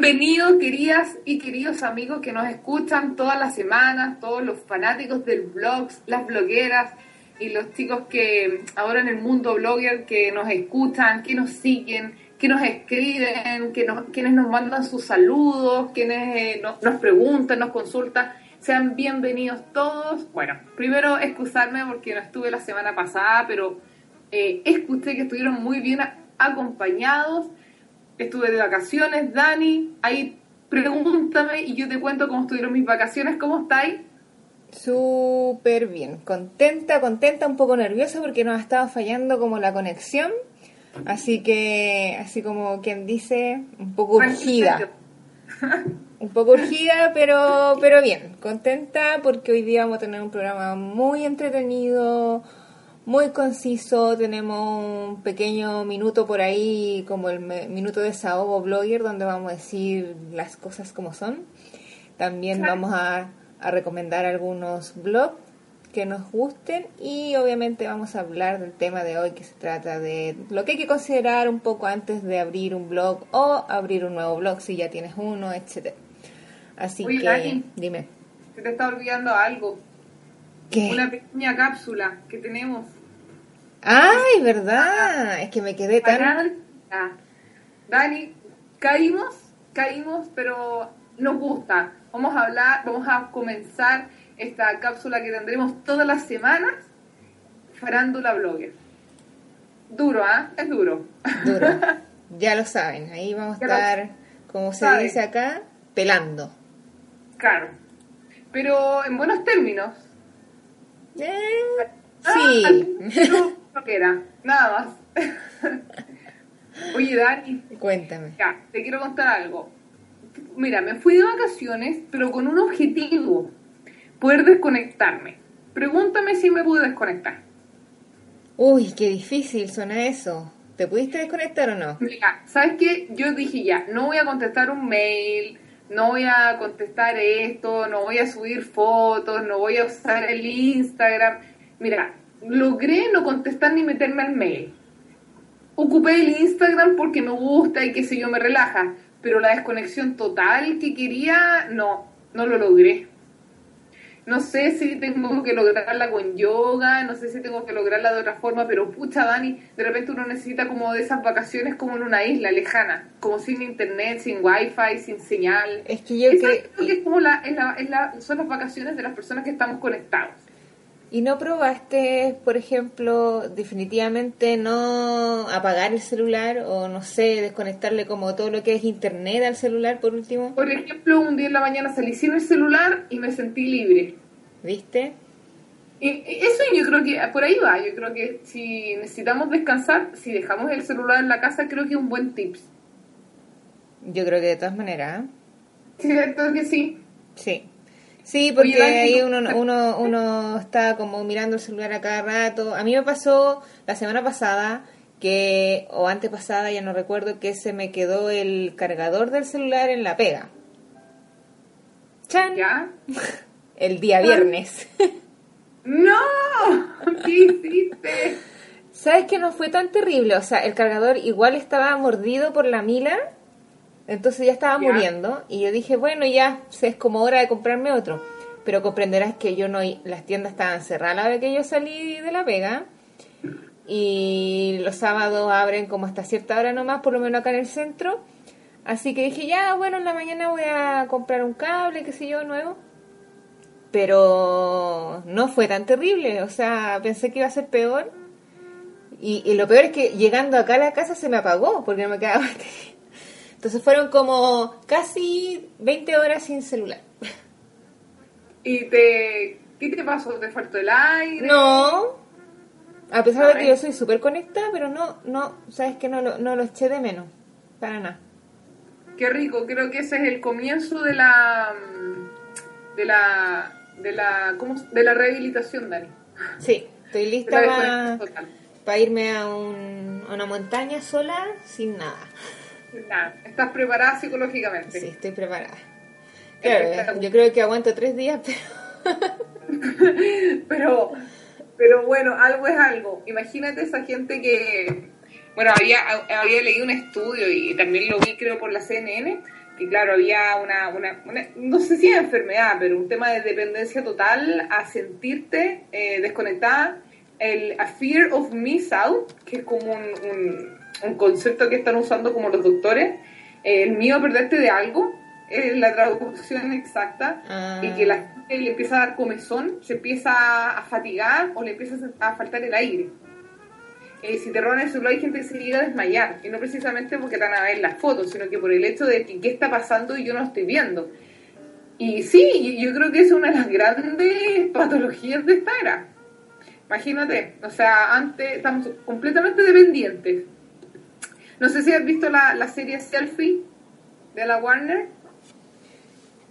Bienvenidos, queridas y queridos amigos que nos escuchan todas las semanas, todos los fanáticos del blog, las blogueras y los chicos que ahora en el mundo blogger que nos escuchan, que nos siguen, que nos escriben, que quienes nos mandan sus saludos, quienes eh, nos, nos preguntan, nos consultan. Sean bienvenidos todos. Bueno, primero excusarme porque no estuve la semana pasada, pero eh, escuché que estuvieron muy bien acompañados estuve de vacaciones, Dani, ahí pregúntame y yo te cuento cómo estuvieron mis vacaciones, ¿cómo estáis? Súper bien, contenta, contenta, un poco nerviosa porque nos ha estado fallando como la conexión, así que, así como quien dice, un poco urgida. un poco urgida, pero, pero bien, contenta porque hoy día vamos a tener un programa muy entretenido, muy conciso, tenemos un pequeño minuto por ahí, como el minuto de Saobo Blogger, donde vamos a decir las cosas como son. También vamos a, a, recomendar algunos blogs que nos gusten y obviamente vamos a hablar del tema de hoy que se trata de lo que hay que considerar un poco antes de abrir un blog o abrir un nuevo blog si ya tienes uno, etcétera. Así que, dime. Se te está olvidando algo. Una pequeña cápsula que tenemos. ¡Ay, verdad! Es que me quedé tan... Dani, caímos, caímos, pero nos gusta. Vamos a hablar, vamos a comenzar esta cápsula que tendremos todas las semanas, Farándula Blogger. Duro, ¿ah? Es duro. Duro. Ya lo saben, ahí vamos a estar, como se dice acá, pelando. Claro. Pero en buenos términos. Eh, sí. no, que era, nada más. Oye, Dani. Cuéntame. Ya, te quiero contar algo. Mira, me fui de vacaciones, pero con un objetivo. Poder desconectarme. Pregúntame si me pude desconectar. Uy, qué difícil suena eso. ¿Te pudiste desconectar o no? Mira, ¿sabes qué? Yo dije ya, no voy a contestar un mail, no voy a contestar esto, no voy a subir fotos, no voy a usar el Instagram. Mira, logré no contestar ni meterme al mail. Ocupé el Instagram porque me gusta y qué sé yo, me relaja, pero la desconexión total que quería, no, no lo logré. No sé si tengo que lograrla con yoga, no sé si tengo que lograrla de otra forma, pero pucha, Dani, de repente uno necesita como de esas vacaciones como en una isla lejana, como sin internet, sin wifi, sin señal. Es que yo creo que es como la, la, son las vacaciones de las personas que estamos conectados. ¿Y no probaste, por ejemplo, definitivamente no apagar el celular o, no sé, desconectarle como todo lo que es internet al celular, por último? Por ejemplo, un día en la mañana salí sin el celular y me sentí libre. ¿Viste? Y eso yo creo que por ahí va. Yo creo que si necesitamos descansar, si dejamos el celular en la casa, creo que es un buen tips. Yo creo que de todas maneras. ¿eh? ¿Cierto que sí? Sí. Sí, porque ahí uno, uno, uno está como mirando el celular a cada rato. A mí me pasó la semana pasada que, o antepasada, ya no recuerdo, que se me quedó el cargador del celular en la pega. ¡Chan! ¿Ya? El día viernes. ¡No! ¿Qué hiciste? ¿Sabes que no fue tan terrible? O sea, el cargador igual estaba mordido por la mila entonces ya estaba muriendo y yo dije, bueno, ya es como hora de comprarme otro. Pero comprenderás que yo no, las tiendas estaban cerradas la vez que yo salí de la pega y los sábados abren como hasta cierta hora nomás, por lo menos acá en el centro. Así que dije, ya, bueno, en la mañana voy a comprar un cable, qué sé yo, nuevo. Pero no fue tan terrible, o sea, pensé que iba a ser peor. Y, y lo peor es que llegando acá a la casa se me apagó porque no me quedaba batería. Entonces fueron como casi 20 horas sin celular. ¿Y te, qué te pasó? ¿Te faltó el aire? No, a pesar de que yo soy súper conectada, pero no, no, sabes que no lo, no lo eché de menos, para nada. Qué rico, creo que ese es el comienzo de la, de la, de la, ¿cómo? De la rehabilitación, Dani. Sí, estoy lista para, irme a, un, a una montaña sola sin nada estás preparada psicológicamente. Sí, estoy preparada. Claro, yo creo que aguanto tres días, pero... pero... pero... bueno, algo es algo. Imagínate esa gente que... Bueno, había, había leído un estudio y también lo vi creo por la CNN, que claro, había una, una, no sé si es enfermedad, pero un tema de dependencia total a sentirte eh, desconectada, el a fear of miss out, que es como un, un, concepto que están usando como los doctores, el miedo a perderte de algo, es la traducción exacta, y que la ah. gente le empieza a dar comezón, se empieza a fatigar o le empieza a faltar el aire. Eh, si te roban el celular hay gente que se llega a desmayar, y no precisamente porque te van a ver las fotos, sino que por el hecho de que qué está pasando y yo no lo estoy viendo. Y sí, yo creo que es una de las grandes patologías de esta era. Imagínate, o sea, antes estamos completamente dependientes. No sé si has visto la, la serie Selfie de la Warner.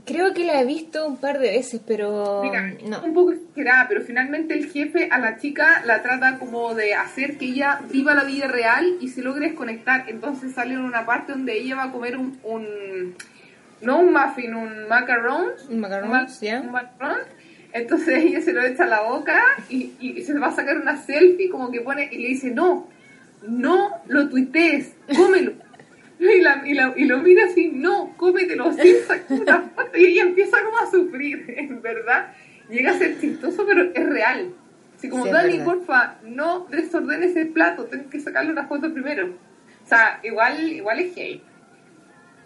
Creo que la he visto un par de veces, pero no. Un poco exagerada, pero finalmente el jefe a la chica la trata como de hacer que ella viva la vida real y se logre desconectar. Entonces sale en una parte donde ella va a comer un, un no un muffin, un macaron. Un macaron, un, macaron. Entonces ella se lo echa a la boca y, y, se va a sacar una selfie como que pone y le dice, no, no lo tuitees, cómelo. Y, la, y, la, y, lo mira así, no, cómetelo, sin una Y ella empieza como a sufrir, en verdad. Llega a ser chistoso, pero es real. Así como, Dani, porfa, no desordenes el plato, tengo que sacarle una foto primero. O sea, igual, igual es gay.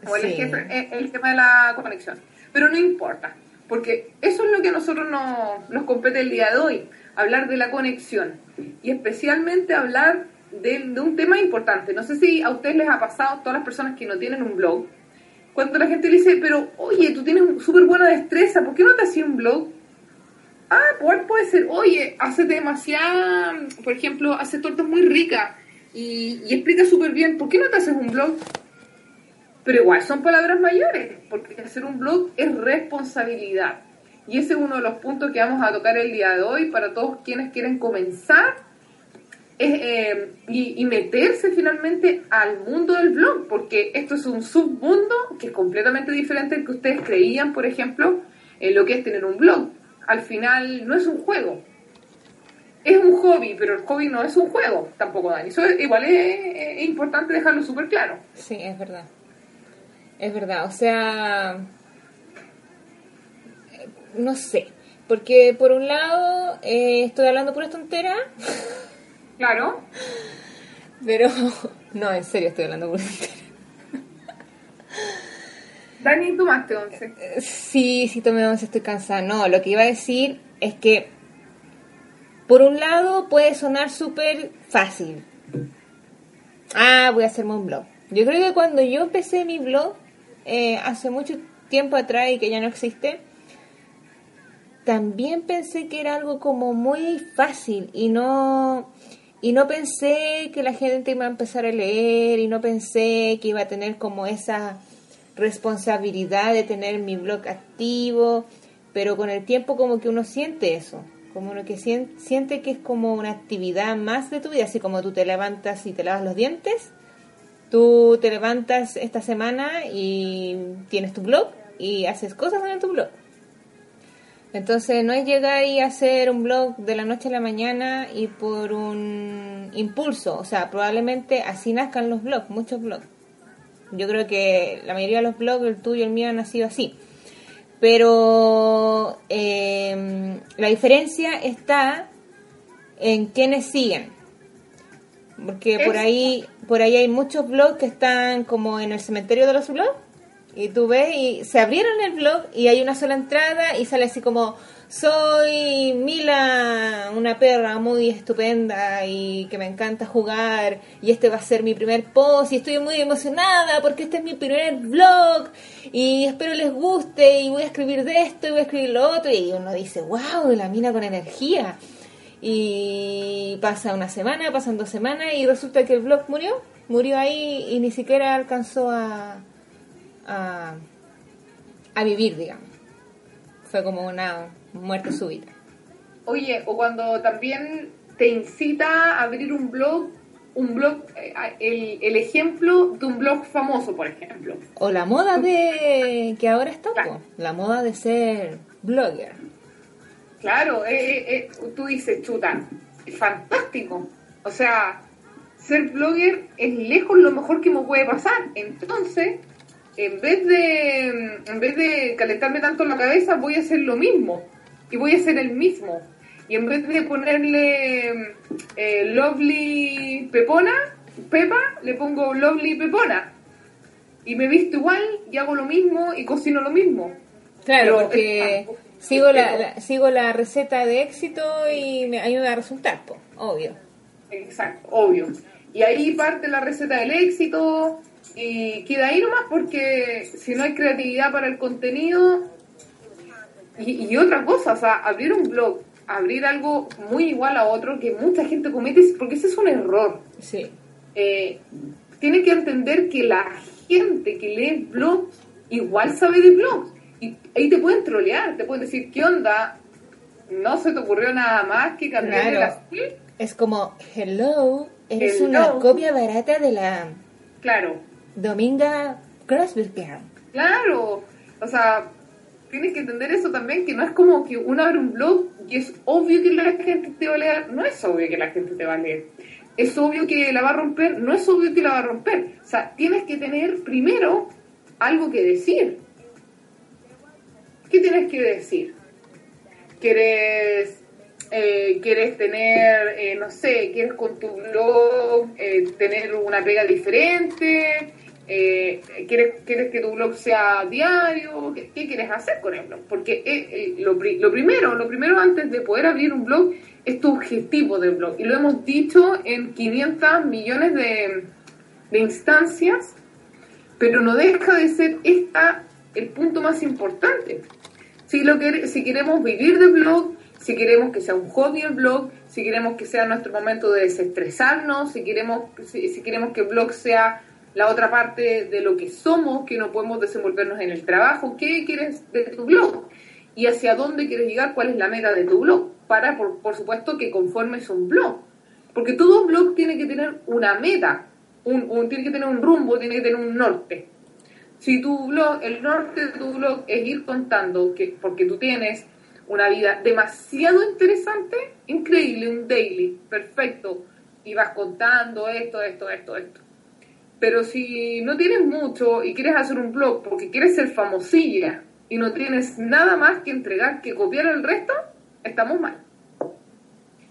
Igual es, es el tema de la conexión. Pero no importa, porque eso es lo que a nosotros nos, nos compete el día de hoy, hablar de la conexión. Y especialmente hablar de, un tema importante. No sé si a ustedes les ha pasado, todas las personas que no tienen un blog, cuando la gente le dice, pero oye, tú tienes súper buena destreza, ¿por qué no te hacías un blog? Ah, pues puede ser, oye, hace demasiada, por ejemplo, hace tortas muy ricas y, y explica súper bien, ¿por qué no te haces un blog? Pero igual son palabras mayores, porque hacer un blog es responsabilidad. Y ese es uno de los puntos que vamos a tocar el día de hoy para todos quienes quieren comenzar eh, y, meterse finalmente al mundo del blog, porque esto es un submundo que es completamente diferente al que ustedes creían, por ejemplo, en lo que es tener un blog. Al final no es un juego, es un hobby, pero el hobby no es un juego tampoco, Dani. Eso igual es, importante dejarlo súper claro. Sí, es verdad. Es verdad, o sea, no sé, porque por un lado eh, estoy hablando por esta tontera. Claro. Pero, no, en serio estoy hablando por Dani, ¿tomaste once? Sí, sí tomé once, estoy cansada. No, lo que iba a decir es que, por un lado, puede sonar súper fácil. Ah, voy a hacerme un blog. Yo creo que cuando yo empecé mi blog, eh, hace mucho tiempo atrás y que ya no existe, también pensé que era algo como muy fácil y no y no pensé que la gente iba a empezar a leer y no pensé que iba a tener como esa responsabilidad de tener mi blog activo, pero con el tiempo como que uno siente eso, como uno que siente, que es como una actividad más de tu vida, así como tú te levantas y te lavas los dientes, tú te levantas esta semana y tienes tu blog y haces cosas en tu blog. Entonces no es llegar y hacer un blog de la noche a la mañana y por un impulso, o sea, probablemente así nazcan los blogs, muchos blogs. Yo creo que la mayoría de los blogs, el tuyo, el mío, han nacido así. Pero em, la diferencia está en quienes siguen. Porque por ahí, por ahí hay muchos blogs que están como en el cementerio de los blogs y tú ves, y se abrieron el blog y hay una sola entrada y sale así como, soy Mila, una perra muy estupenda y que me encanta jugar y este va a ser mi primer post y estoy muy emocionada porque este es mi primer blog y espero les guste y voy a escribir de esto y voy a escribir lo otro y uno dice, wow, la mina con energía. Y pasa una semana, pasan dos semanas y resulta que el blog murió, murió ahí y ni siquiera alcanzó a a, vivir, digamos. Fue como una muerte súbita. Oye, o cuando también te incita a abrir un blog, un blog, eh, el, el, ejemplo de un blog famoso, por ejemplo. O la moda de que ahora está, la moda de ser blogger. Claro, eh, eh, tú dices, chuta, es fantástico. O sea, ser blogger es lejos lo mejor que me puede pasar. Entonces, en vez de en vez de calentarme tanto en la cabeza, voy a hacer lo mismo y voy a hacer el mismo. Y en vez de ponerle eh, Lovely Pepona, Pepa, le pongo Lovely Pepona. Y me visto igual y hago lo mismo y cocino lo mismo. Claro, porque sigo la, sigo la receta de éxito y me ayuda a resultar, obvio. Exacto, obvio. Y ahí parte la receta del éxito y queda ahí nomás porque si no hay creatividad para el contenido y, y otra cosa, o sea, abrir un blog, abrir algo muy igual a otro que mucha gente comete, porque ese es un error. Sí. Eh, tiene que entender que la gente que lee blogs igual sabe de blogs. Y ahí te pueden trolear, te pueden decir, ¿qué onda? No se te ocurrió nada más que cambiar claro. Es como, hello, eres una copia barata de la... Claro. Dominga Crossberg. Claro. O sea, tienes que entender eso también, que no es como que uno abre un blog y es obvio que la gente te va a leer. No es obvio que la gente te va a leer. Es obvio que la va a romper, no es obvio que la va a romper. O sea, tienes que tener primero algo que decir. ¿Qué tienes que decir? ¿Quieres, eh, quieres tener, eh, no sé, quieres con tu blog eh, tener una pega diferente? Eh, ¿quieres, ¿quieres, que tu blog sea diario? ¿Qué, quieres hacer con el blog? Porque eh, lo, lo, primero, lo primero antes de poder abrir un blog es tu objetivo del blog. Y lo hemos dicho en 500 millones de, de instancias, pero no deja de ser esta el punto más importante. Si, lo que, si queremos vivir del blog, si queremos que sea un hobby el blog, si queremos que sea nuestro momento de desestresarnos, si queremos, si, si queremos que el blog sea la otra parte de lo que somos, que no podemos desenvolvernos en el trabajo, qué quieres de tu blog y hacia dónde quieres llegar, cuál es la meta de tu blog, para, por, por supuesto, que conformes un blog. Porque todo blog tiene que tener una meta, un, tiene que tener un rumbo, tiene que tener un norte. Si tu blog, el norte de tu blog es ir contando, que porque tú tienes una vida demasiado interesante, increíble, un daily, perfecto, y vas contando esto, esto, esto, esto pero si no tienes mucho y quieres hacer un blog porque quieres ser famosilla y no tienes nada más que entregar que copiar el resto, estamos mal.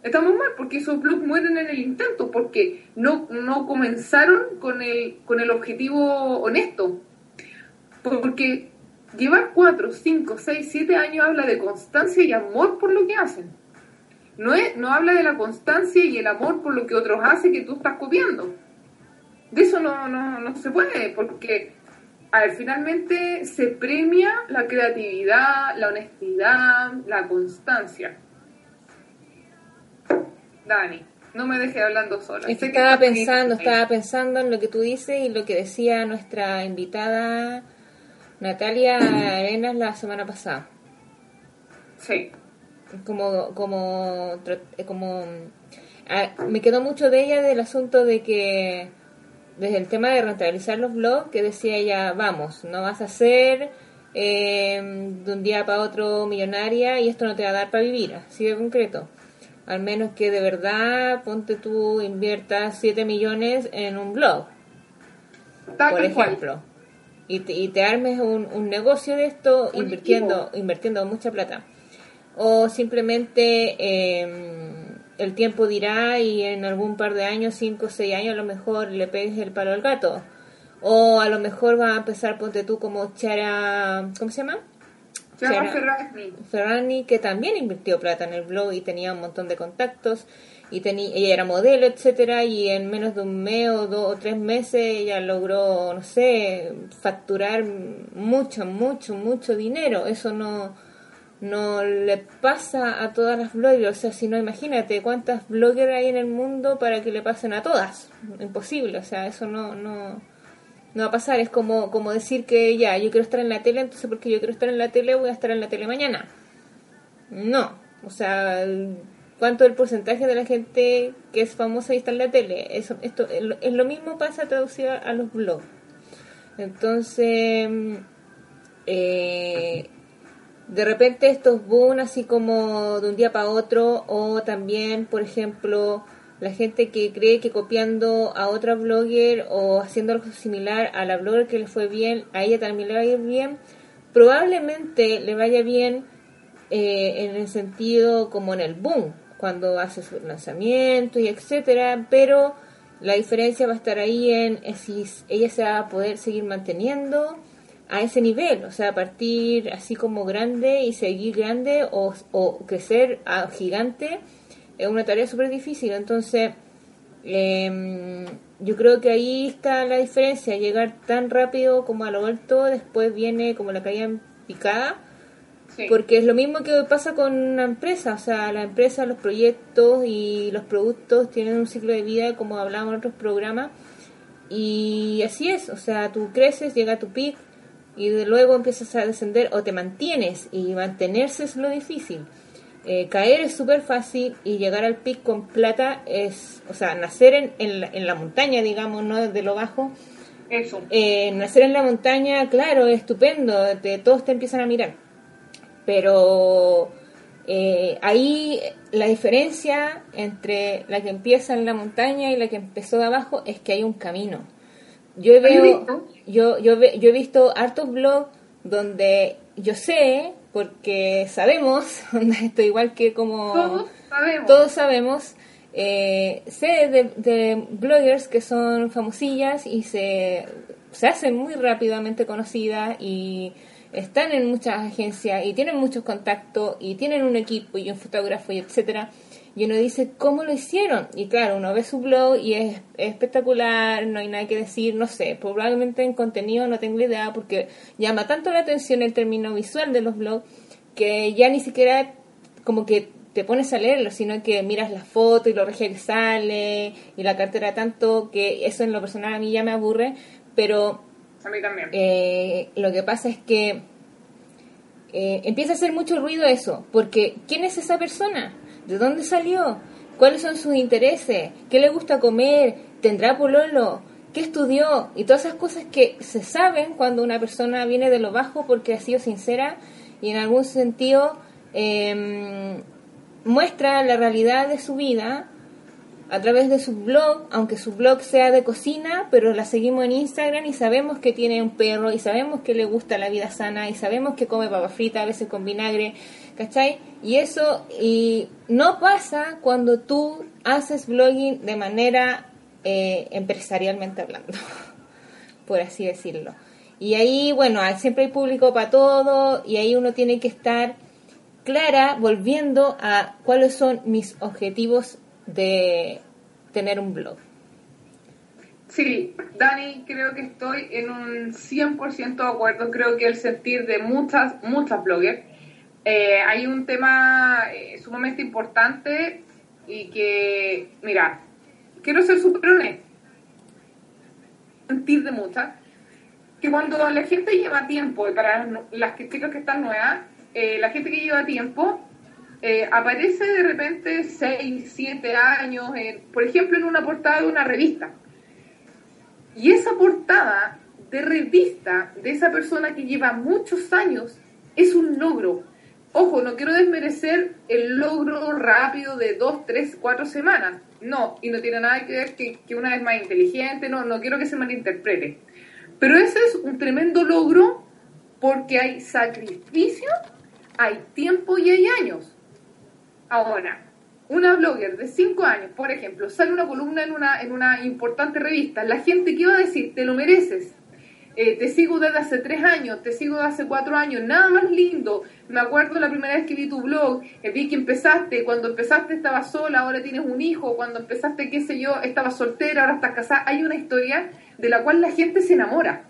Estamos mal porque esos blogs mueren en el intento, porque no, no comenzaron con el, con el objetivo honesto. Porque llevar 4, 5, 6, 7 años habla de constancia y amor por lo que hacen. No, es, no habla de la constancia y el amor por lo que otros hacen que tú estás copiando de eso no, no, no se puede, porque a ver, finalmente se premia la creatividad, la honestidad, la constancia. Dani, no me dejes hablando sola. Es que estaba pensando, estaba pensando en lo que tú dices y lo que decía nuestra invitada Natalia Arenas la semana pasada. Sí. Como, como, como, ah, me quedó mucho de ella del asunto de que desde el tema de rentabilizar los blogs, que decía ella, vamos, no vas a ser eh, de un día para otro millonaria y esto no te va a dar para vivir, así de concreto. Al menos que de verdad, ponte tú, inviertas 7 millones en un blog, por ejemplo. Y te, y te, armes un, un negocio de esto invirtiendo, invirtiendo mucha plata. O simplemente... Eh, el tiempo dirá y en algún par de años, cinco o seis años, a lo mejor le pegues el palo al gato. O a lo mejor va a empezar, ponte tú, como Chara, ¿cómo se llama? Chara, Ferrani. Ferrani, que también invirtió plata en el blog y tenía un montón de contactos y tenía, ella era modelo, etcétera, y en menos de un mes o dos o tres meses ella logró, no sé, facturar mucho, mucho, mucho dinero. Eso no, no le pasa a todas las bloggers. O sea, si no, imagínate cuántas bloggers hay en el mundo para que le pasen a todas. Imposible, o sea, eso no, no, no va a pasar. Es como, como decir que ya, yo quiero estar en la tele, entonces porque yo quiero estar en la tele voy a estar en la tele mañana. No, o sea, ¿cuánto el porcentaje de la gente que es famosa y está en la tele? Eso, esto es lo mismo pasa traducido a los blogs. Entonces, eh, de repente estos boom así como de un día para otro o también por ejemplo la gente que cree que copiando a otra blogger o haciendo algo similar a la blogger que le fue bien, a ella también le va a ir bien, probablemente le vaya bien eh, en el sentido como en el boom, cuando hace su lanzamiento y etcétera, pero la diferencia va a estar ahí en, si ella se va a poder seguir manteniendo a ese nivel, o sea, partir así como grande y seguir grande o, o crecer a gigante es una tarea súper difícil. Entonces, em, yo creo que ahí está la diferencia, llegar tan rápido como a lo alto, después viene como la caída en picada, porque es lo mismo que pasa con una empresa, o sea, la empresa, los proyectos y los productos tienen un ciclo de vida, como hablábamos en otros programas, y así es, o sea, tú creces, llega a tu pic, y de luego empiezas a descender o te mantienes, y mantenerse es lo difícil. Eh, caer es súper fácil y llegar al pic con plata es, o sea, nacer en, en, la, montaña, digamos, no de lo bajo. Eso. Eh, nacer en la montaña, claro, es estupendo, todos te empiezan a mirar. Pero eh, ahí la diferencia entre la que empieza en la montaña y la que empezó de abajo es que hay un camino. Yo veo, yo, yo, yo he visto hartos blogs donde yo sé porque sabemos, esto igual que como todos sabemos, eh, sé de, bloggers que son famosillas y se, se hacen muy rápidamente conocidas y están en muchas agencias y tienen muchos contactos y tienen un equipo y un fotógrafo y etcétera y uno dice cómo lo hicieron y claro uno ve su blog y es, espectacular no hay nada que decir no sé probablemente en contenido no tengo idea porque llama tanto la atención el término visual de los blogs que ya ni siquiera como que te pones a leerlo sino que miras la foto y lo regia que sale y la cartera tanto que eso en lo personal a mí ya me aburre pero a mí también. eh, lo que pasa es que eh, empieza a hacer mucho ruido eso porque quién es esa persona ¿De dónde salió? ¿Cuáles son sus intereses? ¿Qué le gusta comer? ¿Tendrá pololo? ¿Qué estudió? Y todas esas cosas que se saben cuando una persona viene de lo bajo porque ha sido sincera y en algún sentido em, muestra la realidad de su vida a través de su blog, aunque su blog sea de cocina, pero la seguimos en Instagram y sabemos que tiene un perro y sabemos que le gusta la vida sana y sabemos que come papa frita a veces con vinagre, ¿cachai? Y eso y no pasa cuando tú haces blogging de manera eh, empresarialmente hablando, por así decirlo. Y ahí, bueno, siempre hay público para todo y ahí uno tiene que estar clara volviendo a cuáles son mis objetivos de tener un blog. Sí, Dani, creo que estoy en un 100% de acuerdo. Creo que el sentir de muchas, muchas bloggers. Eh, hay un tema eh, sumamente importante y que, mira, quiero ser súper honesto. Sentir de muchas. Que cuando la gente lleva tiempo, para las chicas que están nuevas, eh, la gente que lleva tiempo eh, aparece de repente 6, 7 años, por ejemplo, en una portada de una revista. Y esa portada de revista de esa persona que lleva muchos años es un logro. Ojo, no quiero desmerecer el logro rápido de 2, 3, 4 semanas. No, y no tiene nada que ver que, que una vez más inteligente, no, no quiero que se malinterprete. Pero ese es un tremendo logro porque hay sacrificio, hay tiempo y hay años. Ahora, una blogger de 5 años, por ejemplo, sale una columna en una, en una importante revista, la gente ¿qué va a decir, te lo mereces. Eh, te sigo desde hace 3 años, te sigo desde hace 4 años, nada más lindo. Me acuerdo la primera vez que vi tu blog, eh, vi que empezaste, cuando empezaste estabas sola, ahora tienes un hijo, cuando empezaste, qué sé yo, estabas soltera, ahora estás casada. Hay una historia de la cual la gente se enamora.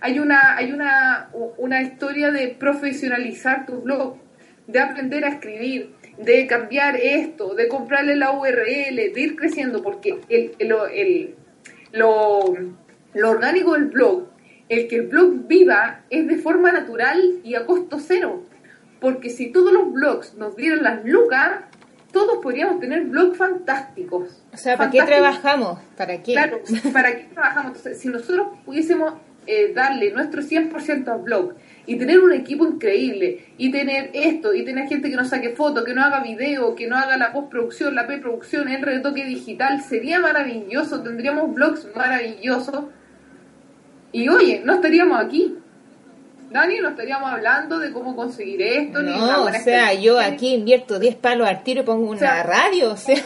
Hay una, hay una, una historia de profesionalizar tu blog, de aprender a escribir, de cambiar esto, de comprarle la URL, de ir creciendo, porque el, el, lo, lo orgánico del blog, el que el blog viva es de forma natural y a costo cero. Porque si todos los blogs nos dieran las lucas, todos podríamos tener blogs fantásticos. O sea, ¿para qué trabajamos? ¿Para qué? Claro, ¿para qué trabajamos? Entonces, si nosotros pudiésemos eh, darle nuestro 100% al blog y tener un equipo increíble y tener esto y tener gente que no saque fotos, que no haga video, que no haga la postproducción, la preproducción, el retoque digital, sería maravilloso, tendríamos blogs maravillosos y oye, no estaríamos aquí. Dani, no estaríamos hablando de cómo conseguir esto. No, o sea, yo aquí invierto 10 palos al tiro y pongo una radio, o sea.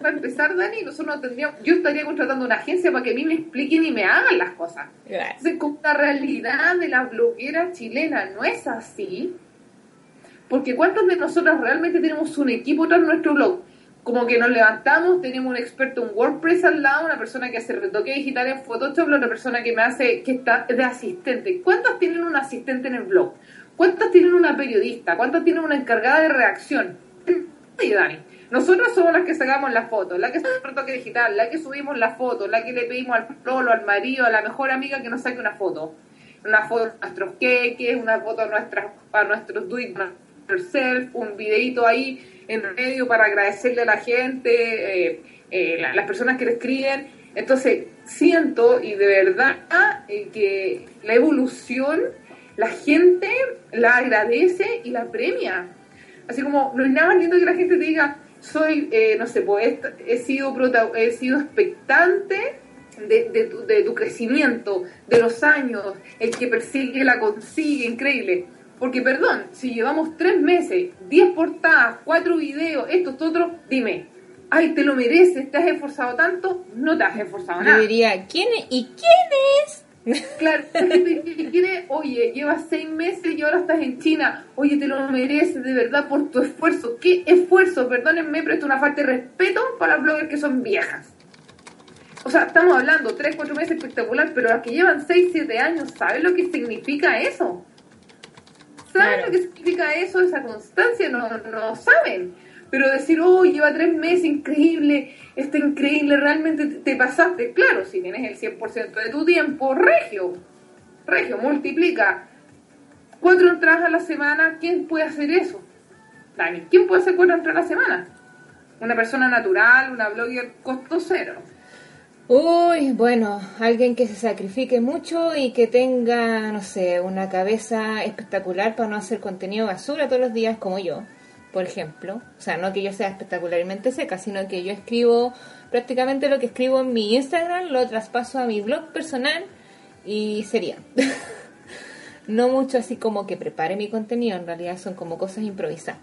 para empezar, Dani, nosotros tendríamos, yo estaría contratando una agencia para que a mí me expliquen y me hagan las cosas. Entonces, con la realidad de la bloguera chilena no es así, porque ¿cuántos de nosotros realmente tenemos un equipo tras nuestro blog? Como que nos levantamos, tenemos un experto en WordPress al lado, una persona que hace retoque digital en Photoshop, otra persona que me hace, que está de asistente. ¿Cuántas tienen un asistente en el blog? ¿Cuántas tienen una periodista? ¿Cuántas tienen una encargada de reacción? Oye, Dani, nosotros somos las que sacamos las fotos, la que hace retoque digital, la que subimos las fotos, la que le pedimos al prolo, al marido, a la mejor amiga que nos saque una foto. Una foto de nuestros queques, una foto a, nuestras, a nuestros do it yourself, un videito ahí en medio para agradecerle a la gente, eh, eh, las personas que le escriben. Entonces, siento y de verdad eh, que la evolución, la gente la agradece y la premia. Así como no es nada más lindo que la gente te diga, soy, no sé, pues he sido, he sido expectante de, de, tu, de tu crecimiento, de los años, el que persigue la consigue, increíble. Porque, perdón, si llevamos tres meses, diez portadas, cuatro videos, esto, esto, otro, dime, ay, te lo mereces, te has esforzado tanto, no te has esforzado nada. Yo diría, ¿quién es? ¿Y quién es? Claro, quiere, oye, llevas seis meses y ahora estás en China, oye, te lo mereces de verdad por tu esfuerzo. ¿Qué esfuerzo? Perdónenme, pero esto es una falta de respeto para las bloggers que son viejas. O sea, estamos hablando tres, cuatro meses espectacular, pero las que llevan seis, siete años, ¿sabes lo que significa eso? ¿Saben lo que significa eso, esa constancia? No, no saben. Pero decir, oh, lleva tres meses, increíble, está increíble, realmente te, pasaste. Claro, si tienes el 100% de tu tiempo, regio, regio, multiplica. Cuatro entradas a la semana, ¿quién puede hacer eso? Dani, ¿quién puede hacer cuatro entradas a la semana? Una persona natural, una blogger costo cero. Uy, bueno, alguien que se sacrifique mucho y que tenga, no sé, una cabeza espectacular para no hacer contenido basura todos los días como yo, por ejemplo. O sea, no que yo sea espectacularmente seca, sino que yo escribo prácticamente lo que escribo en mi Instagram, lo traspaso a mi blog personal y sería. no mucho así como que prepare mi contenido, en realidad son como cosas improvisadas.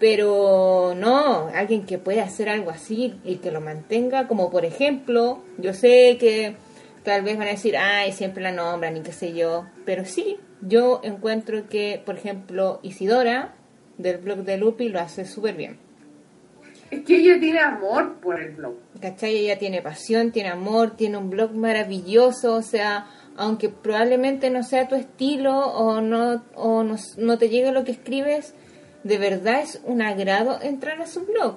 Pero no, alguien que pueda hacer algo así y que lo mantenga, como por ejemplo, yo sé que tal vez van a decir, ay, siempre la nombran y qué sé yo, pero sí, yo encuentro que, por ejemplo, Isidora del blog de Lupi lo hace súper bien. Es que ella tiene amor por el blog. ¿Cachai? Ella tiene pasión, tiene amor, tiene un blog maravilloso, o sea, aunque probablemente no sea tu estilo o no, o no, no te llegue lo que escribes, de verdad es un agrado entrar a su blog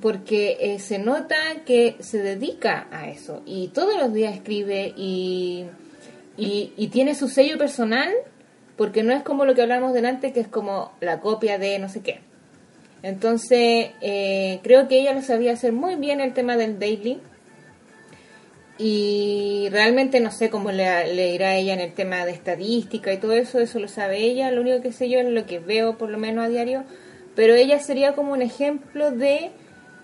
porque eh, se nota que se dedica a eso y todos los días escribe y, y, tiene su sello personal porque no es como lo que hablamos delante que es como la copia de no sé qué. Entonces eh, creo que ella lo sabía hacer muy bien el tema del daily y realmente no sé cómo le, irá a ella en el tema de estadística y todo eso, eso lo sabe ella, lo único que sé yo es lo que veo por lo menos a diario, pero ella sería como un ejemplo de,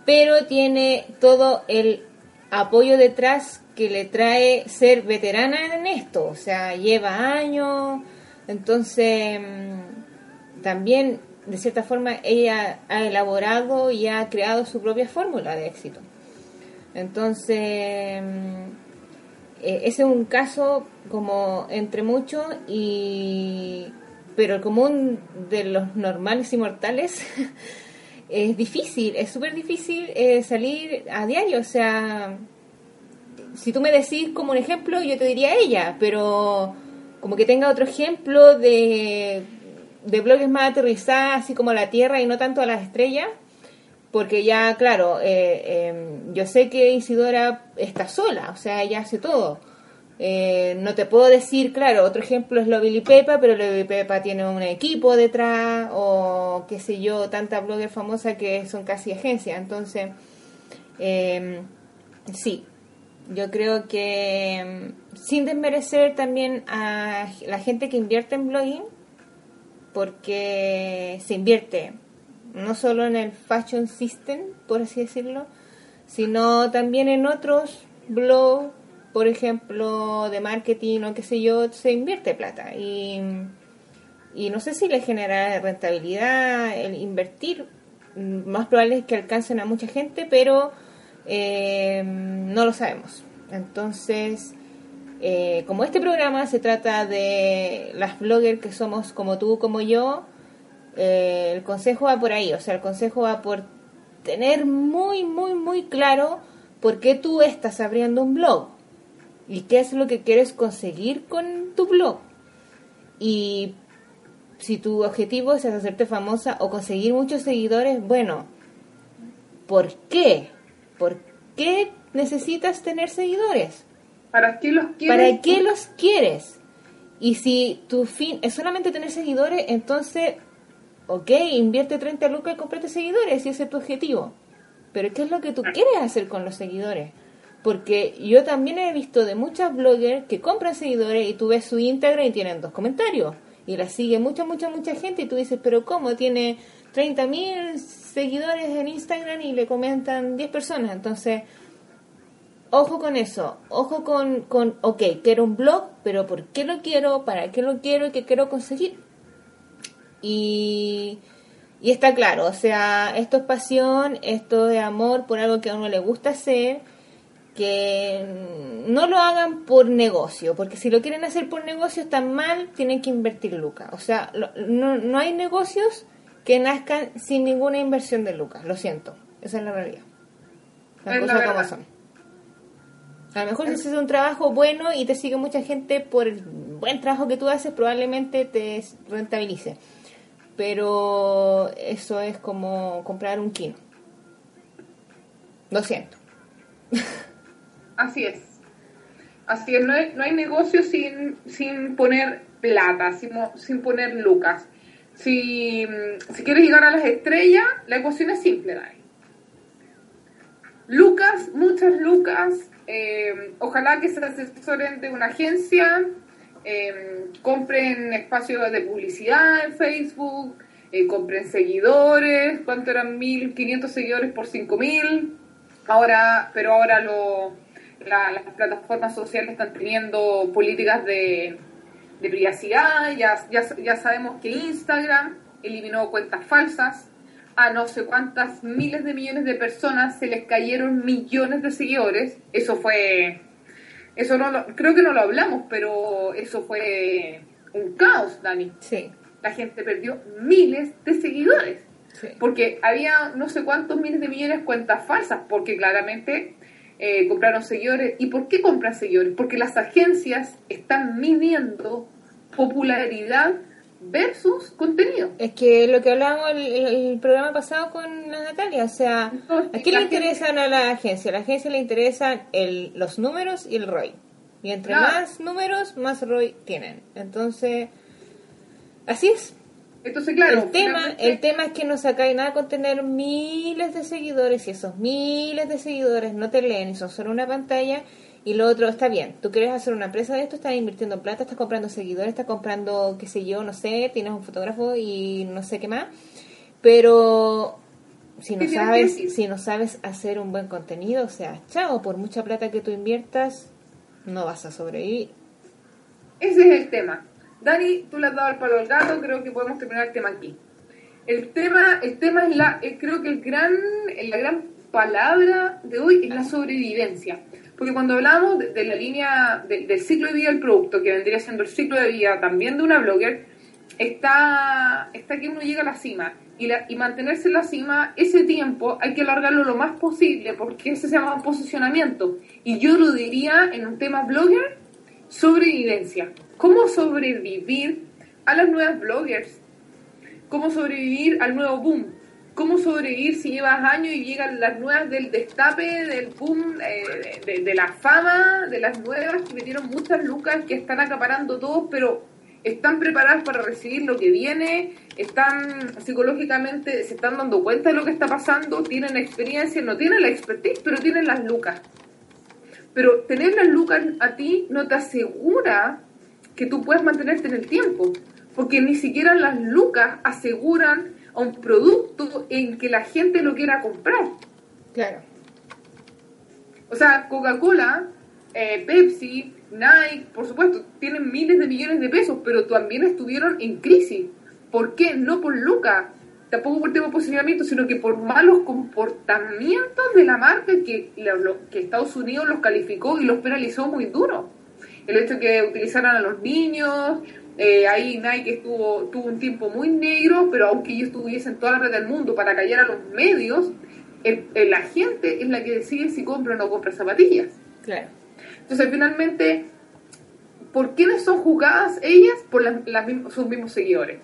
pero tiene todo el apoyo detrás que le trae ser veterana en esto, o sea, lleva años, entonces mm, también de cierta forma ella ha elaborado y ha creado su propia fórmula de éxito. Entonces, eh, ese es un caso como entre muchos, y, pero el común de los normales y mortales es difícil, es súper difícil eh, salir a diario. O sea, si tú me decís como un ejemplo, yo te diría ella, pero como que tenga otro ejemplo de, de blogs más aterrizados, así como a la Tierra y no tanto a las estrellas porque ya, claro, eh, em, yo sé que Isidora está sola, o sea, ella hace todo. Eh, no te puedo decir, claro, otro ejemplo es lo Billy Pepa, pero lo Billy Pepa tiene un equipo detrás, o qué sé yo, tanta blogger famosa que son casi agencias. Entonces, em, sí, Yo creo que mm, sin desmerecer también a la gente que invierte en blogging, porque se invierte no solo en el fashion system, por así decirlo, sino también en otros blogs, por ejemplo, de marketing o qué sé yo, se invierte plata. Y, y no sé si le genera rentabilidad el invertir. Más probable es que alcancen a mucha gente, pero eh, no lo sabemos. Entonces, eh, como este programa se trata de las bloggers que somos como tú, como yo, eh, el consejo va por ahí. O sea, el consejo va por tener muy, muy, muy claro por qué tú estás abriendo un blog y qué es lo que quieres conseguir con tu blog. Y si tu objetivo es hacerte famosa o conseguir muchos seguidores, bueno, ¿por qué? ¿Por qué necesitas tener seguidores? ¿Para qué los quieres? ¿Para qué los quieres? Y si tu fin es solamente tener seguidores, entonces, ok, invierte 30 lucas y comprate seguidores, si ese es tu objetivo. Pero ¿qué es lo que tú quieres hacer con los seguidores? Porque yo también he visto de muchas bloggers que compran seguidores y tú ves su Instagram y tienen dos comentarios. Y la sigue mucha, mucha, mucha gente y tú dices, pero ¿cómo? Tiene 30.000 seguidores en Instagram y le comentan 10 personas. Entonces, ojo con eso, ojo con, con, ok, quiero un blog, pero ¿por qué lo quiero? ¿Para qué lo quiero? ¿Y qué quiero conseguir? Y, y está claro, o sea, esto es pasión, esto es amor por algo que a uno le gusta hacer, que no lo hagan por negocio, porque si lo quieren hacer por negocio están mal, tienen que invertir lucas. O sea, no, no hay negocios que nazcan sin ninguna inversión de lucas, lo siento, esa es la realidad. Las cosas como son. A lo mejor si haces un trabajo bueno y te sigue mucha gente por el buen trabajo que tú haces, probablemente te rentabilice. Pero eso es como comprar un kino. Lo siento. Así es. Así es, no hay, no hay negocio sin, sin poner plata, sin, sin poner lucas. Si, si quieres llegar a las estrellas, la ecuación es simple, Dani. Lucas, muchas lucas, eh, ojalá que se asesoren de una agencia, eh, compren espacios de publicidad en Facebook, eh, compren seguidores, ¿cuánto eran? 1.500 seguidores por 5.000. Ahora, pero ahora lo, las plataformas sociales están teniendo políticas de, de privacidad, ya, ya, ya sabemos que Instagram eliminó cuentas falsas, a no sé cuántas miles de millones de personas se les cayeron millones de seguidores. Eso fue, eso no lo, creo que no lo hablamos, pero eso fue un caos, Dani. Sí. La gente perdió miles de seguidores. Porque había no sé cuántos miles de millones de cuentas falsas, porque claramente eh, compraron seguidores. ¿Y por qué compran seguidores? Porque las agencias están midiendo popularidad versus contenido. Es que lo que hablábamos el, el programa pasado con Natalia, o sea, ¿a qué le interesan a la agencia? A la agencia le interesan el, los números y el ROI. Y entre más números, más ROI tienen. Entonces, así es. Entonces, claro. El tema, el tema es que no sacáis nada con tener miles de seguidores y esos miles de seguidores no te leen y son solo una pantalla y lo otro, está bien, tú quieres hacer una empresa de esto, estás invirtiendo plata, estás comprando seguidores, estás comprando, qué sé yo, no sé, tienes un fotógrafo y no sé qué más. Pero si no sabes, si no sabes hacer un buen contenido, o sea, chao, por mucha plata que tú inviertas, no vas a sobrevivir. Ese es el tema. Dani, tú le has dado el palo al gato, creo que podemos terminar el tema aquí. El tema, el tema es la, eh, creo que el gran, la gran palabra de hoy es la sobrevivencia. Porque cuando hablamos de, la línea del ciclo de vida del producto, que vendría siendo el ciclo de vida también de una blogger, está, está que uno llega a la cima. Y, mantenerse en la cima, ese tiempo hay que alargarlo lo más posible, porque ese se llama posicionamiento. Y yo lo diría en un tema blogger, sobrevivencia. ¿Cómo sobrevivir a las nuevas bloggers? ¿Cómo sobrevivir al nuevo boom? Cómo sobrevivir si llevas años y llegan las nuevas del destape, del boom, eh, de, la fama, de las nuevas que metieron muchas lucas, que están acaparando todos, pero están preparadas para recibir lo que viene, están psicológicamente, se están dando cuenta de lo que está pasando, tienen experiencia, no tienen la expertise, pero tienen las lucas. Pero tener las lucas a ti no te asegura que tú puedas mantenerte en el tiempo, porque ni siquiera las lucas aseguran a un producto en que la gente lo quiera comprar. Claro. O sea, Coca-Cola, eh, Pepsi, Nike, por supuesto, tienen miles de millones de pesos, pero también estuvieron en crisis. ¿Por qué? No por lucas, tampoco por tema de posicionamiento, sino que por malos comportamientos de la marca que, que Estados Unidos los calificó y los penalizó muy duro. El hecho de que utilizaran a los niños, eh, ahí Nike estuvo, tuvo un tiempo muy negro, pero aunque ellos tuviesen toda la red del mundo para callar a los medios, la gente es la que decide si compra o no compra zapatillas. Claro. Entonces, finalmente, ¿por quiénes son juzgadas ellas? Por sus mismos seguidores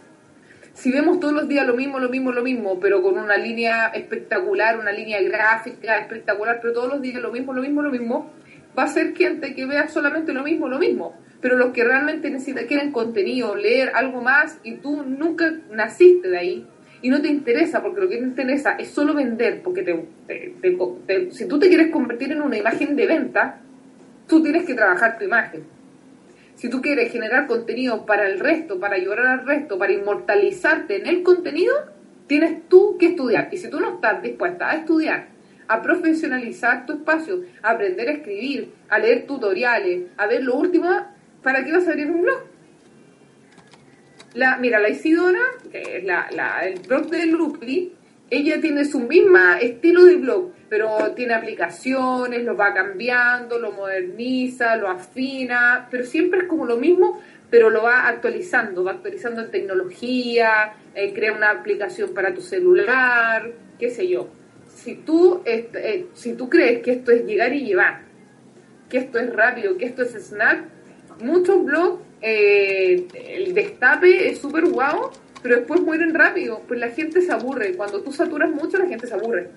si vemos todos los días lo mismo, lo mismo, lo mismo, pero con una línea espectacular, una línea gráfica espectacular, pero todos los días lo mismo, lo mismo, lo mismo, va a ser gente que vea solamente lo mismo, lo mismo. Pero los que realmente necesitan, quieren contenido, leer algo más, y tú nunca naciste de ahí, y no te interesa, porque lo que te interesa es solo vender, porque te, si tú te quieres convertir en una imagen de venta, tú tienes que trabajar tu imagen si tú quieres generar contenido para el resto, para ayudar al resto, para inmortalizarte en el contenido, tienes tú que estudiar. Y si tú no estás dispuesta a estudiar, a profesionalizar tu espacio, a aprender a escribir, a leer tutoriales, a ver lo último, ¿para qué vas a abrir un blog? La, mira, la Isidora, que es la, el blog de Looply, ella tiene su misma estilo de blog, pero tiene aplicaciones, lo va cambiando, lo moderniza, lo afina, pero siempre es como lo mismo, pero lo va actualizando, va actualizando en tecnología, eh, crea una aplicación para tu celular, qué sé yo. Si tú, eh, si tú crees que esto es llegar y llevar, que esto es rápido, que esto es snack, muchos blogs, eh, el destape es súper guau, pero después mueren rápido, pues la gente se aburre. Cuando tú saturas mucho, la gente se aburre.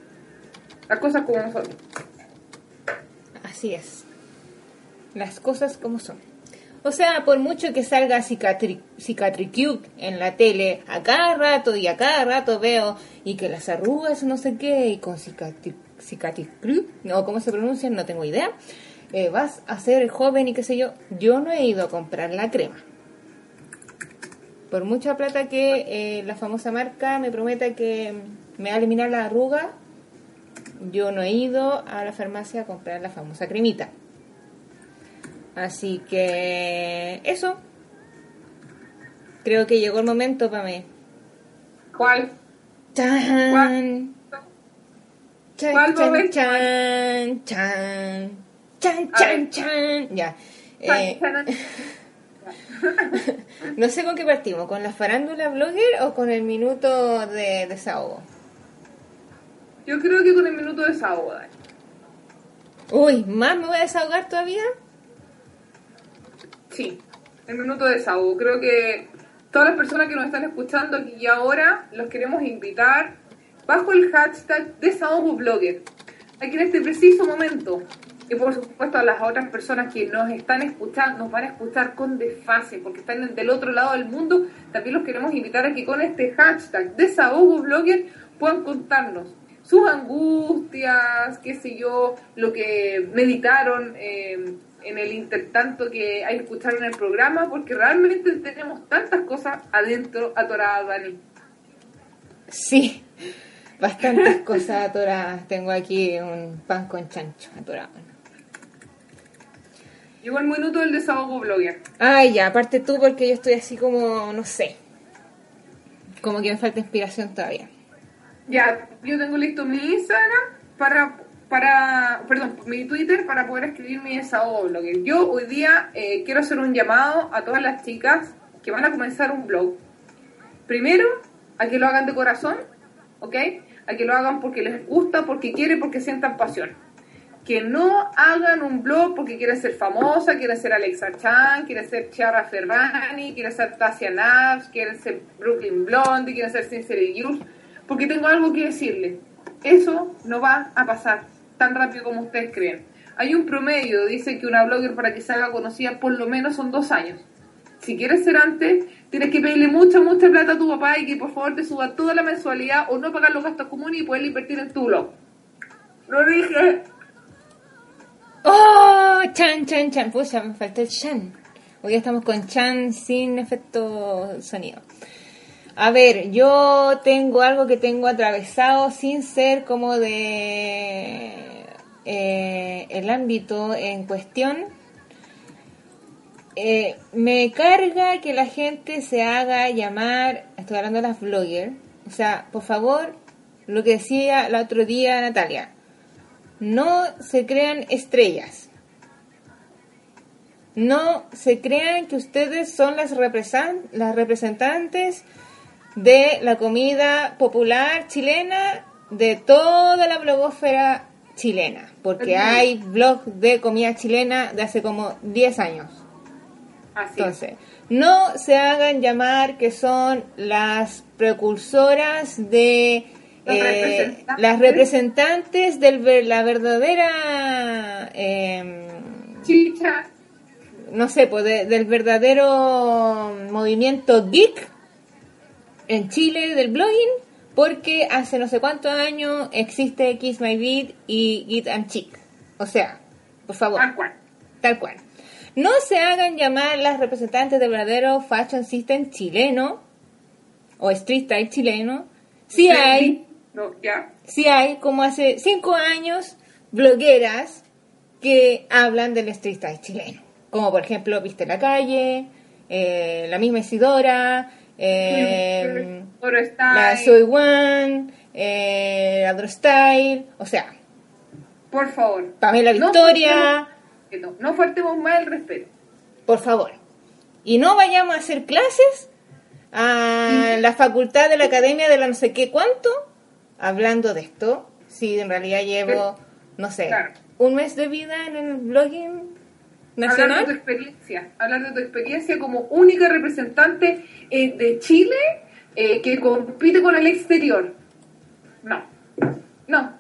Las cosas como son. Así es. Las cosas como son. O sea, por mucho que salga Cicatri, Cicatricute en la tele, a cada rato y a cada rato veo, y que las arrugas no sé qué, y con Cicatricute, no, ¿cómo se pronuncian? No tengo idea. Eh, vas a ser joven y qué sé yo. Yo no he ido a comprar la crema. Por mucha plata que eh, la famosa marca me prometa que me va a eliminar la arruga, yo no he ido a la farmacia a comprar la famosa cremita. Así que eso. Creo que llegó el momento para mí. ¿Cuál? Chan. Chan, ¿Cuál chan, chan, chan, chan, chan, chan, Ya. Eh, no sé con qué partimos, ¿con la farándula blogger o con el minuto de desahogo? Yo creo que con el minuto de desahogo, Uy, ¿más me voy a desahogar todavía? Sí, el minuto de desahogo. Creo que todas las personas que nos están escuchando aquí y ahora los queremos invitar bajo el hashtag desahogoblogger. Aquí en este preciso momento y por supuesto a las otras personas que nos están escuchando, nos van a escuchar con desfase, porque están del otro lado del mundo, también los queremos invitar a que con este hashtag desahogoblogger puedan contarnos sus angustias, qué sé yo, lo que meditaron eh, en el intertanto que escucharon el programa, porque realmente tenemos tantas cosas adentro atoradas, Dani. Sí, bastantes cosas atoradas. Tengo aquí un pan con chancho atorado. Llegó el minuto del desahogo blogger. Ay, ya, aparte tú porque yo estoy así como, no sé, como que me falta inspiración todavía. Ya, yo tengo listo mi Instagram para, para, perdón, mi Twitter para poder escribir mi desahogo blogger. Yo hoy día eh, quiero hacer un llamado a todas las chicas que van a comenzar un blog. Primero, a que lo hagan de corazón, ¿ok? A que lo hagan porque les gusta, porque quieren, porque sientan pasión. Que no hagan un blog porque quieren ser famosa, quieren ser Alexa Chan, quieren ser Chiara Ferrani, quieren ser Tasia Navs, quieren ser Brooklyn Blonde, quieren ser Sincerely Youth porque tengo algo que decirle. Eso no va a pasar tan rápido como ustedes creen. Hay un promedio, dice que una blogger para que se haga conocida por lo menos son dos años. Si quieres ser antes, tienes que pedirle mucha, mucha plata a tu papá y que por favor te suba toda la mensualidad o no pagar los gastos comunes y poder invertir en tu blog. Lo dije. ¡Oh! Chan, chan, chan. Pucha, me faltó el chan. Hoy estamos con chan sin efecto sonido. A ver, yo tengo algo que tengo atravesado sin ser como de eh, el ámbito en cuestión. Eh, me carga que la gente se haga llamar, estoy hablando de las bloggers, o sea, por favor, lo que decía el otro día Natalia, no se crean estrellas. No se crean que ustedes son las, las representantes de la comida popular chilena de toda la blogósfera chilena, porque hay blogs de comida chilena de hace como 10 años. Entonces, no se hagan llamar que son las precursoras de eh, las representantes de la verdadera eh, chicha. no sé pues del verdadero movimiento geek en Chile del blogging porque hace no sé cuántos años existe Kiss My Beat y Git and Chic o sea por favor. Tal cual. Tal cual. No se hagan llamar las representantes del verdadero fashion system chileno o street style chileno. Si hay no, ya. Sí hay, como hace cinco años, blogueras que hablan del street style chileno. Como por ejemplo Viste la Calle, eh, la misma Isidora, eh, la Soy One, eh, la Style, o sea. Por favor. Pamela Victoria. No, no faltemos más el respeto. Por favor. Y no vayamos a hacer clases a la facultad de la academia de la no sé qué cuánto hablando de esto, si en realidad llevo, no sé, un mes de vida en el blogging nacional. Hablar de tu experiencia, hablar de tu experiencia como única representante eh, de Chile eh, que compite con el exterior. No, no,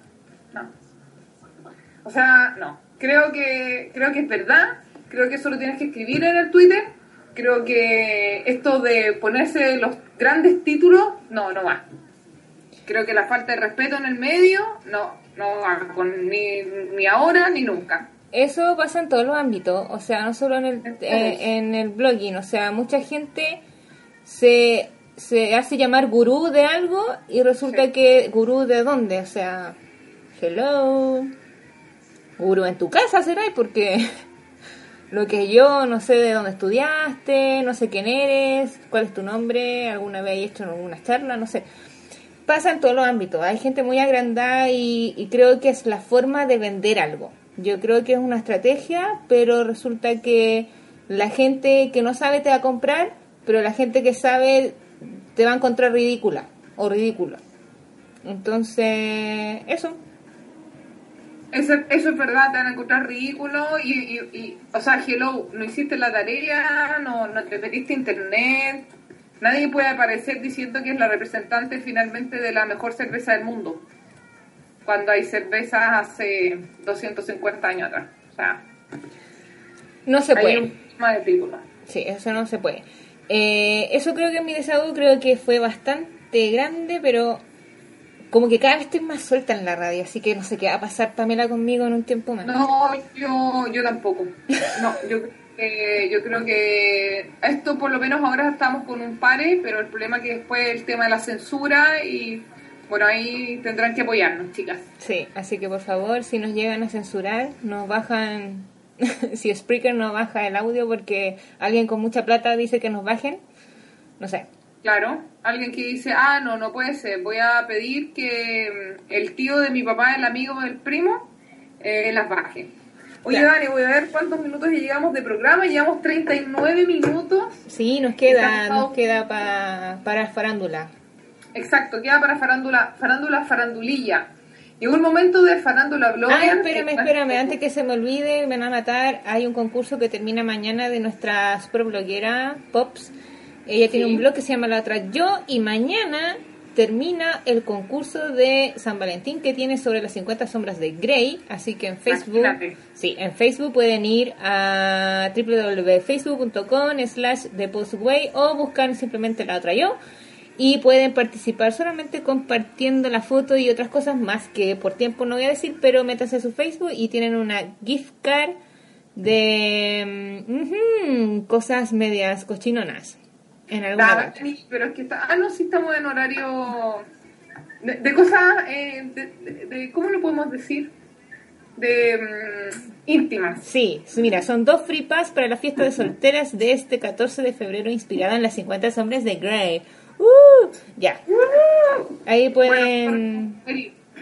no. O sea, no. Creo que, creo que es verdad, creo que eso lo tienes que escribir en el Twitter. Creo que esto de ponerse los grandes títulos, no, no va creo que la falta de respeto en el medio no, no va con, ni, ni ahora ni nunca. Eso pasa en todos los ámbitos, o sea, no solo en el, eh, en el blogging, o sea, mucha gente se, se hace llamar gurú de algo y resulta que gurú de dónde, o sea, hello, gurú en tu casa será, porque lo que yo no sé de dónde estudiaste, no sé quién eres, cuál es tu nombre, alguna vez he hecho alguna charla, no sé pasa en todos los ámbitos. Hay gente muy agrandada y, creo que es la forma de vender algo. Yo creo que es una estrategia, pero resulta que la gente que no sabe te va a comprar, pero la gente que sabe te va a encontrar ridícula o ridículo. Entonces, eso. Eso, eso es verdad, te van a encontrar ridículo y, y, o sea, hello, no hiciste la tarea, no, no te internet, Nadie puede aparecer diciendo que es la representante finalmente de la mejor cerveza del mundo, cuando hay cervezas hace 250 años atrás. O sea, no se puede. Un de título. Sí, eso no se puede. Eh, eso creo que en mi desahogo creo que fue bastante grande, pero como que cada vez estoy más suelta en la radio, así que no sé qué va a pasar Pamela conmigo en un tiempo más. No, yo, yo tampoco. No, yo eh, yo creo que esto por lo menos ahora estamos con un pare, pero el problema es que después el tema de la censura y bueno, ahí tendrán que apoyarnos, chicas. Sí, así que por favor, si nos llegan a censurar, nos bajan, si Spreaker no baja el audio porque alguien con mucha plata dice que nos bajen, no sé. Claro, alguien que dice, ah, no, no puede ser, voy a pedir que mm, el tío de mi papá, el amigo del primo, eh, las baje. Oye, Dani, voy a ver cuántos minutos llegamos de programa. Llevamos 39 minutos. Sí, nos queda, nos queda para farándula. Exacto, queda para farándula, farándula, farandulilla. Llegó un momento de farándula blogger. Ah, espérame, espérame, antes que se me olvide, me van a matar. Hay un concurso que termina mañana de nuestra super bloguera Pops. Ella tiene un blog que se llama La Otra Yo y mañana termina el concurso de San Valentín que tiene sobre las 50 sombras de Grey, así que en Facebook, sí, en Facebook pueden ir a www.facebook.com slash The o buscar simplemente la otra yo. Y pueden participar solamente compartiendo la foto y otras cosas más que por tiempo no voy a decir, pero métanse a su Facebook y tienen una gift card de mm, cosas medias cochinonas en alguna. Pero es que está, ah, no, sí estamos en horario de, cosas, eh, de, ¿cómo lo podemos decir? De mm, íntimas. Sí, mira, son dos free pass para la fiesta de solteras de este 14 de febrero inspirada en las 50 sombras de Grey. ¡Uh! Ya. Ahí pueden...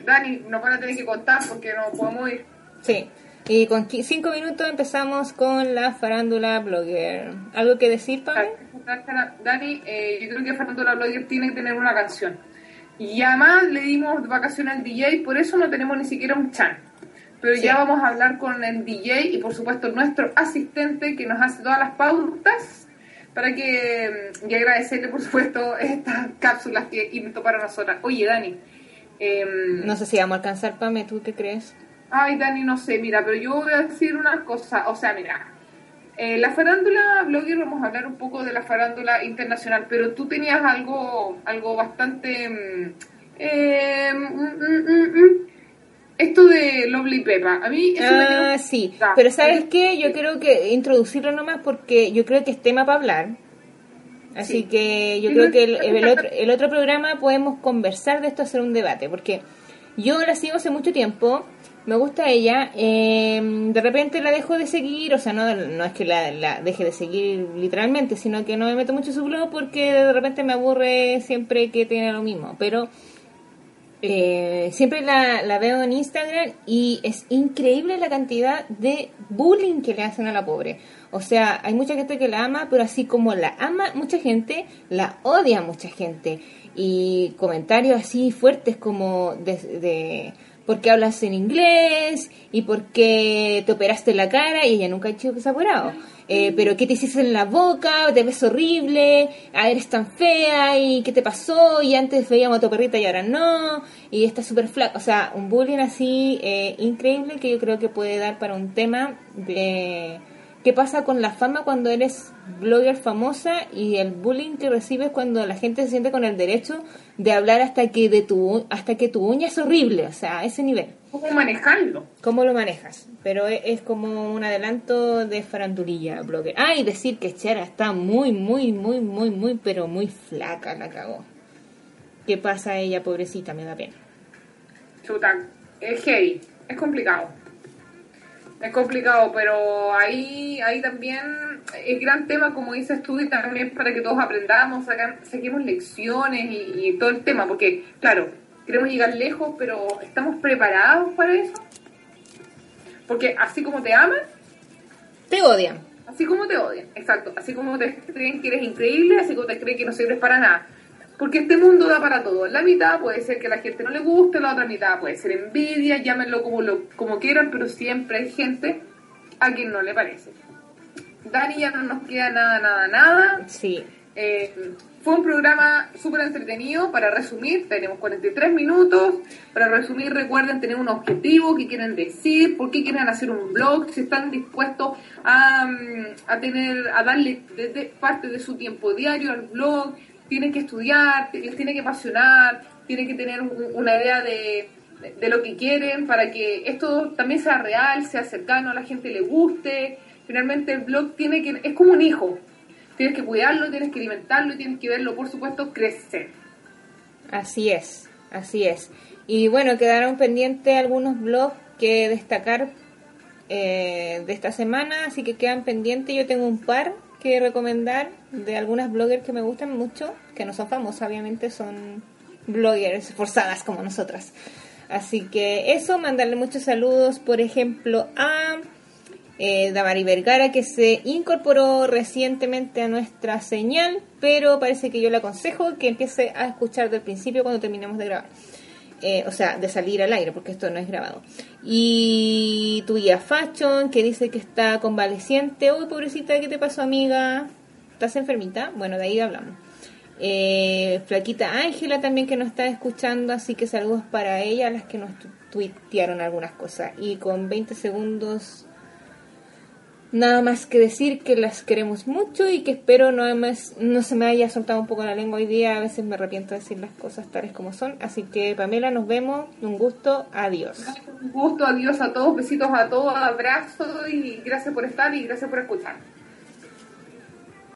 Dani, nos van a tener que contar porque no podemos ir. Sí. Y con cinco minutos empezamos con la farándula blogger. ¿Algo que decir, Pablo? Dani, eh, yo creo que farándula blogger tiene que tener una canción. Y además le dimos vacaciones al DJ, por eso no tenemos ni siquiera un chat. Pero ya vamos a hablar con el DJ y por supuesto nuestro asistente que nos hace todas las pautas para que y agradecerle por supuesto estas cápsulas que inventó para nosotras. Oye Dani. Em, no sé si vamos a alcanzar, Pame, ¿tú qué crees? Ay Dani, no sé, mira, pero yo voy a decir una cosa, o sea, mira, eh, la farándula blogger, vamos a hablar un poco de la farándula internacional, pero tú tenías algo, algo bastante... Mm, eh, mm, mm, esto de Lovely Peppa, a mí... ah, sí, pero ¿sabes qué? Yo creo que introducirlo nomás porque yo creo que es tema para hablar. Así que yo creo que el, el, otro, el otro programa podemos conversar de esto, hacer un debate, porque yo la sigo hace mucho tiempo me gusta ella. Eh, de repente la dejo de seguir, o sea, no, no es que la, deje de seguir literalmente, sino que no me meto mucho en su blog porque de repente me aburre siempre que tiene lo mismo. Pero eh, siempre la, veo en Instagram y es increíble la cantidad de bullying que le hacen a la pobre. O sea, hay mucha gente que la ama, pero así como la ama mucha gente, la odia mucha gente. Y comentarios así fuertes como de qué hablas en inglés y por qué te operaste la cara y ella nunca ha dicho que se ha operado. Eh, pero qué te hiciste en la boca, te ves horrible, ah, eres tan fea y qué te pasó y antes veíamos a tu perrita y ahora no. Y está súper flaca. O sea, un bullying así eh, increíble que yo creo que puede dar para un tema de qué pasa con la fama cuando eres blogger famosa y el bullying que recibes cuando la gente se siente con el derecho de hablar hasta que de tu hasta que tu uña es horrible, o sea, a ese nivel. ¿Cómo manejarlo? ¿Cómo lo manejas? Pero e, es, como un adelanto de farandulilla blogger. Ah, y decir que Chara está muy, muy, muy, muy, muy, pero muy flaca, la cagó. ¿Qué pasa a ella, pobrecita? Me da pena. Chuta, es heavy, es complicado es complicado, pero ahí, ahí también el gran tema, como dices tú, y también para que todos aprendamos, saquemos lecciones y, todo el tema, porque, claro, queremos llegar lejos, pero ¿estamos preparados para eso? Porque así como te aman, te odian. Así como te odian, exacto. Así como te creen que eres increíble, así como te creen que no sirves para nada. Porque este mundo da para todo. La mitad puede ser que a la gente no le guste, la otra mitad puede ser envidia, llámenlo como, lo, como quieran, pero siempre hay gente a quien no le parece. Dani ya no nos queda nada, nada, nada. Sí. Eh, fue un programa súper entretenido. Para resumir, tenemos 43 minutos. Para resumir, recuerden tener un objetivo, qué quieren decir, por qué quieren hacer un blog, si están dispuestos a, mm, a tener, a darle parte de su tiempo diario al blog, tienen que estudiar, les tiene que apasionar, tienen que tener una idea de, lo que quieren para que esto también sea real, sea cercano, a la gente le guste. Finalmente el blog tiene que es como un hijo. Tienes que cuidarlo, tienes que alimentarlo y tienes que verlo, por supuesto, crecer. Así es, así es. Y bueno, quedaron pendientes algunos blogs que destacar eh, de esta semana, así que quedan pendientes. Yo tengo un par que recomendar de algunas bloggers que me gustan mucho, que no son famosas, obviamente, son bloggers forzadas como nosotras. Así que eso, mandarle muchos saludos, por ejemplo, a eh, Damari Vergara, que se incorporó recientemente a nuestra señal, pero parece que yo le aconsejo que empiece a escuchar del principio cuando terminemos de grabar. Eh, o sea, de salir al aire, porque esto no es grabado. Y tu guía Fashion, que dice que está convaleciente. Uy, pobrecita, ¿qué te pasó, amiga? ¿Estás enfermita? Bueno, de ahí hablamos. Eh, Flaquita Ángela también que nos está escuchando, así que saludos para ella, las que nos tuitearon algunas cosas. Y con 20 segundos Nada más que decir que las queremos mucho y que espero no, no se me haya soltado un poco la lengua hoy día. A veces me arrepiento de decir las cosas tales como son. Así que Pamela, nos vemos. Un gusto. Adiós. Un gusto. Adiós a todos. Besitos a todos. Abrazos y gracias por estar y gracias por escuchar.